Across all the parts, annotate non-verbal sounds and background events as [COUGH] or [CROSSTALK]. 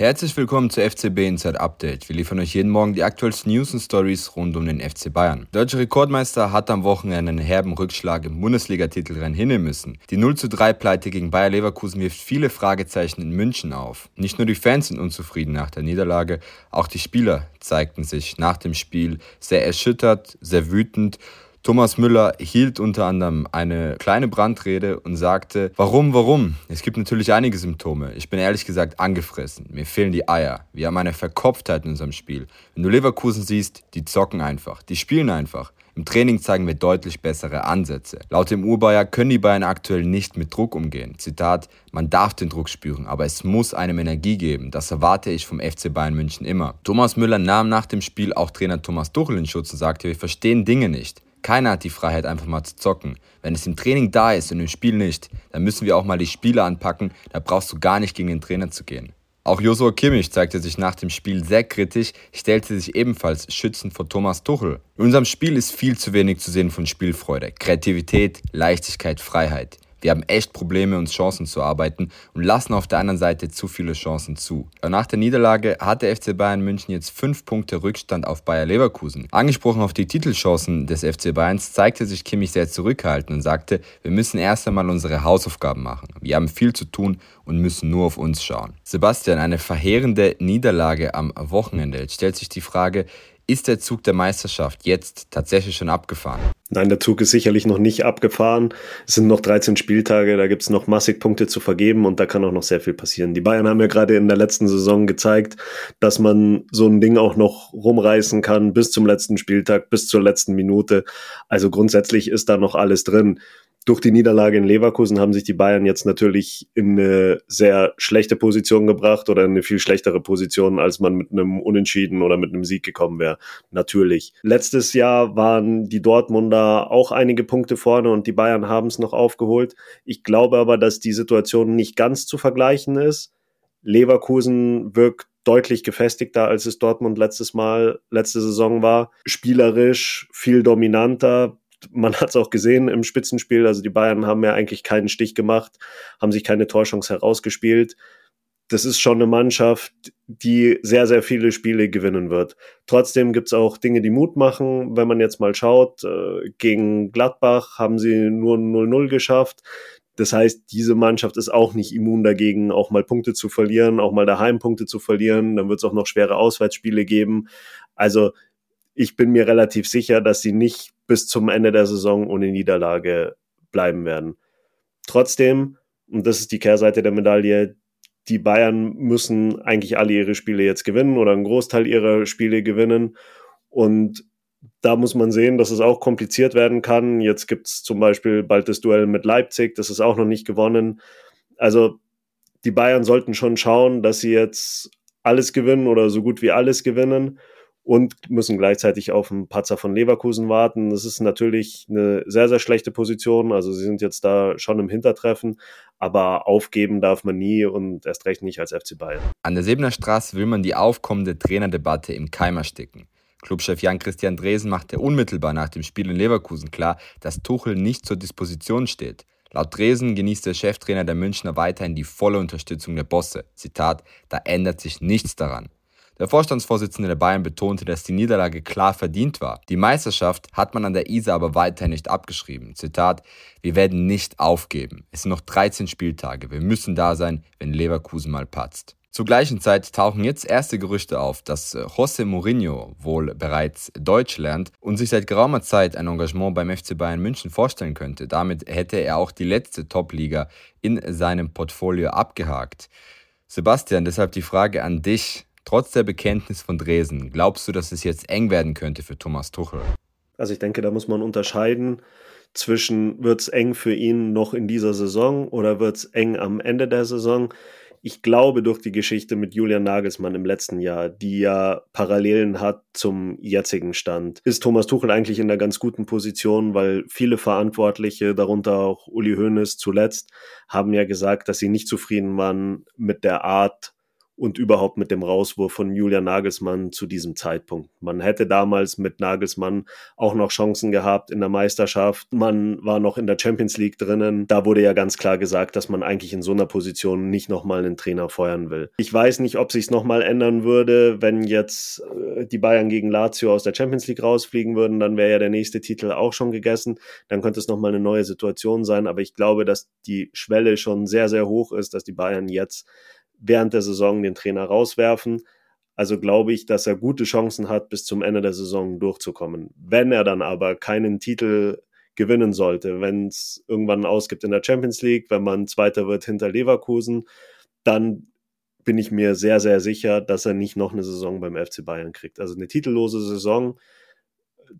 Herzlich willkommen zu FCB Inside Update. Wir liefern euch jeden Morgen die aktuellsten News und Stories rund um den FC Bayern. Der deutsche Rekordmeister hat am Wochenende einen herben Rückschlag im Bundesliga-Titelrennen hinnehmen müssen. Die 0 zu 3 Pleite gegen Bayer Leverkusen wirft viele Fragezeichen in München auf. Nicht nur die Fans sind unzufrieden nach der Niederlage, auch die Spieler zeigten sich nach dem Spiel sehr erschüttert, sehr wütend Thomas Müller hielt unter anderem eine kleine Brandrede und sagte, warum, warum? Es gibt natürlich einige Symptome. Ich bin ehrlich gesagt angefressen. Mir fehlen die Eier. Wir haben eine Verkopftheit in unserem Spiel. Wenn du Leverkusen siehst, die zocken einfach. Die spielen einfach. Im Training zeigen wir deutlich bessere Ansätze. Laut dem Urbayer können die Bayern aktuell nicht mit Druck umgehen. Zitat, man darf den Druck spüren, aber es muss einem Energie geben. Das erwarte ich vom FC Bayern München immer. Thomas Müller nahm nach dem Spiel auch Trainer Thomas Tuchel in Schutz und sagte, wir verstehen Dinge nicht. Keiner hat die Freiheit, einfach mal zu zocken. Wenn es im Training da ist und im Spiel nicht, dann müssen wir auch mal die Spiele anpacken. Da brauchst du gar nicht gegen den Trainer zu gehen. Auch Josua Kimmich zeigte sich nach dem Spiel sehr kritisch, stellte sich ebenfalls schützend vor Thomas Tuchel. In unserem Spiel ist viel zu wenig zu sehen von Spielfreude, Kreativität, Leichtigkeit, Freiheit. Wir haben echt Probleme, uns Chancen zu arbeiten und lassen auf der anderen Seite zu viele Chancen zu. Nach der Niederlage hat der FC Bayern München jetzt fünf Punkte Rückstand auf Bayer Leverkusen. Angesprochen auf die Titelchancen des FC Bayerns zeigte sich Kimmich sehr zurückhaltend und sagte, wir müssen erst einmal unsere Hausaufgaben machen. Wir haben viel zu tun und müssen nur auf uns schauen. Sebastian, eine verheerende Niederlage am Wochenende. Jetzt stellt sich die Frage, ist der Zug der Meisterschaft jetzt tatsächlich schon abgefahren? Nein, der Zug ist sicherlich noch nicht abgefahren. Es sind noch 13 Spieltage, da gibt es noch massig Punkte zu vergeben und da kann auch noch sehr viel passieren. Die Bayern haben ja gerade in der letzten Saison gezeigt, dass man so ein Ding auch noch rumreißen kann bis zum letzten Spieltag, bis zur letzten Minute. Also grundsätzlich ist da noch alles drin durch die Niederlage in Leverkusen haben sich die Bayern jetzt natürlich in eine sehr schlechte Position gebracht oder in eine viel schlechtere Position, als man mit einem Unentschieden oder mit einem Sieg gekommen wäre. Natürlich. Letztes Jahr waren die Dortmunder auch einige Punkte vorne und die Bayern haben es noch aufgeholt. Ich glaube aber, dass die Situation nicht ganz zu vergleichen ist. Leverkusen wirkt deutlich gefestigter, als es Dortmund letztes Mal, letzte Saison war. Spielerisch viel dominanter, man hat es auch gesehen im Spitzenspiel. Also die Bayern haben ja eigentlich keinen Stich gemacht, haben sich keine Torchance herausgespielt. Das ist schon eine Mannschaft, die sehr, sehr viele Spiele gewinnen wird. Trotzdem gibt es auch Dinge, die Mut machen. Wenn man jetzt mal schaut, äh, gegen Gladbach haben sie nur 0-0 geschafft. Das heißt, diese Mannschaft ist auch nicht immun dagegen, auch mal Punkte zu verlieren, auch mal daheim Punkte zu verlieren. Dann wird es auch noch schwere Auswärtsspiele geben. Also ich bin mir relativ sicher, dass sie nicht bis zum Ende der Saison ohne Niederlage bleiben werden. Trotzdem, und das ist die Kehrseite der Medaille, die Bayern müssen eigentlich alle ihre Spiele jetzt gewinnen oder einen Großteil ihrer Spiele gewinnen. Und da muss man sehen, dass es auch kompliziert werden kann. Jetzt gibt es zum Beispiel bald das Duell mit Leipzig, das ist auch noch nicht gewonnen. Also die Bayern sollten schon schauen, dass sie jetzt alles gewinnen oder so gut wie alles gewinnen und müssen gleichzeitig auf einen Patzer von Leverkusen warten. Das ist natürlich eine sehr, sehr schlechte Position. Also sie sind jetzt da schon im Hintertreffen, aber aufgeben darf man nie und erst recht nicht als FC Bayern. An der Sebener Straße will man die aufkommende Trainerdebatte im Keim ersticken. Clubchef Jan-Christian Dresen machte unmittelbar nach dem Spiel in Leverkusen klar, dass Tuchel nicht zur Disposition steht. Laut Dresen genießt der Cheftrainer der Münchner weiterhin die volle Unterstützung der Bosse. Zitat, da ändert sich nichts daran. Der Vorstandsvorsitzende der Bayern betonte, dass die Niederlage klar verdient war. Die Meisterschaft hat man an der Isar aber weiterhin nicht abgeschrieben. Zitat, wir werden nicht aufgeben. Es sind noch 13 Spieltage. Wir müssen da sein, wenn Leverkusen mal patzt. Zur gleichen Zeit tauchen jetzt erste Gerüchte auf, dass äh, José Mourinho wohl bereits Deutsch lernt und sich seit geraumer Zeit ein Engagement beim FC Bayern München vorstellen könnte. Damit hätte er auch die letzte Top-Liga in seinem Portfolio abgehakt. Sebastian, deshalb die Frage an dich. Trotz der Bekenntnis von Dresen, glaubst du, dass es jetzt eng werden könnte für Thomas Tuchel? Also ich denke, da muss man unterscheiden zwischen wird es eng für ihn noch in dieser Saison oder wird es eng am Ende der Saison. Ich glaube, durch die Geschichte mit Julian Nagelsmann im letzten Jahr, die ja Parallelen hat zum jetzigen Stand, ist Thomas Tuchel eigentlich in einer ganz guten Position, weil viele Verantwortliche, darunter auch Uli Hoeneß zuletzt, haben ja gesagt, dass sie nicht zufrieden waren mit der Art, und überhaupt mit dem Rauswurf von Julian Nagelsmann zu diesem Zeitpunkt. Man hätte damals mit Nagelsmann auch noch Chancen gehabt in der Meisterschaft. Man war noch in der Champions League drinnen. Da wurde ja ganz klar gesagt, dass man eigentlich in so einer Position nicht nochmal einen Trainer feuern will. Ich weiß nicht, ob sich's nochmal ändern würde, wenn jetzt äh, die Bayern gegen Lazio aus der Champions League rausfliegen würden, dann wäre ja der nächste Titel auch schon gegessen. Dann könnte es nochmal eine neue Situation sein. Aber ich glaube, dass die Schwelle schon sehr, sehr hoch ist, dass die Bayern jetzt während der Saison den Trainer rauswerfen. Also glaube ich, dass er gute Chancen hat, bis zum Ende der Saison durchzukommen. Wenn er dann aber keinen Titel gewinnen sollte, wenn es irgendwann ausgibt in der Champions League, wenn man Zweiter wird hinter Leverkusen, dann bin ich mir sehr, sehr sicher, dass er nicht noch eine Saison beim FC Bayern kriegt. Also eine titellose Saison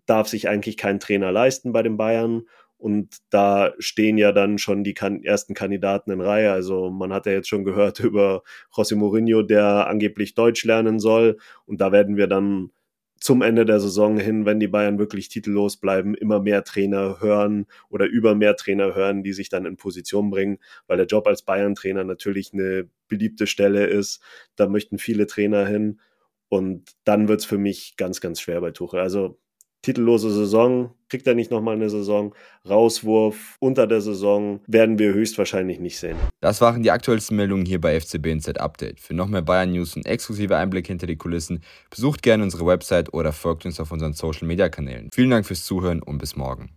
darf sich eigentlich kein Trainer leisten bei den Bayern. Und da stehen ja dann schon die kan ersten Kandidaten in Reihe. Also man hat ja jetzt schon gehört [LAUGHS] über José Mourinho, der angeblich Deutsch lernen soll. Und da werden wir dann zum Ende der Saison hin, wenn die Bayern wirklich titellos bleiben, immer mehr Trainer hören oder über mehr Trainer hören, die sich dann in Position bringen, weil der Job als Bayern-Trainer natürlich eine beliebte Stelle ist. Da möchten viele Trainer hin. Und dann wird's für mich ganz, ganz schwer bei Tuchel. Also titellose Saison, kriegt er nicht nochmal eine Saison, Rauswurf unter der Saison, werden wir höchstwahrscheinlich nicht sehen. Das waren die aktuellsten Meldungen hier bei FCB NZ Update. Für noch mehr Bayern News und exklusive Einblicke hinter die Kulissen, besucht gerne unsere Website oder folgt uns auf unseren Social Media Kanälen. Vielen Dank fürs Zuhören und bis morgen.